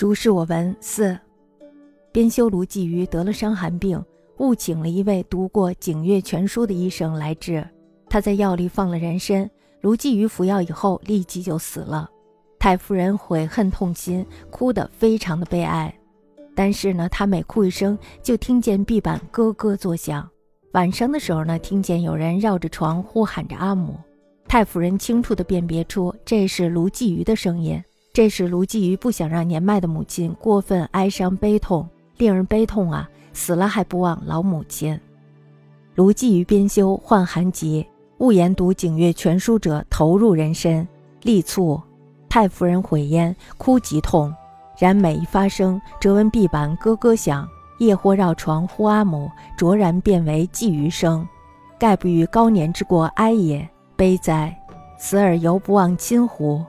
如是我闻四，编修卢骥瑜得了伤寒病，误请了一位读过《景岳全书》的医生来治。他在药里放了人参，卢骥瑜服药以后立即就死了。太夫人悔恨痛心，哭得非常的悲哀。但是呢，她每哭一声，就听见壁板咯咯作响。晚上的时候呢，听见有人绕着床呼喊着阿母。太夫人清楚地辨别出这是卢骥瑜的声音。这时，卢骥瑜不想让年迈的母亲过分哀伤悲痛，令人悲痛啊！死了还不忘老母亲。卢骥瑜边修患寒疾，误言读《景岳全书》者投入人身，力促太夫人悔焉，哭极痛。然每一发声，折文壁板咯咯响，夜或绕床呼阿母，卓然变为骥瑜声，盖不与高年之过哀也。悲哉！死而犹不忘亲乎？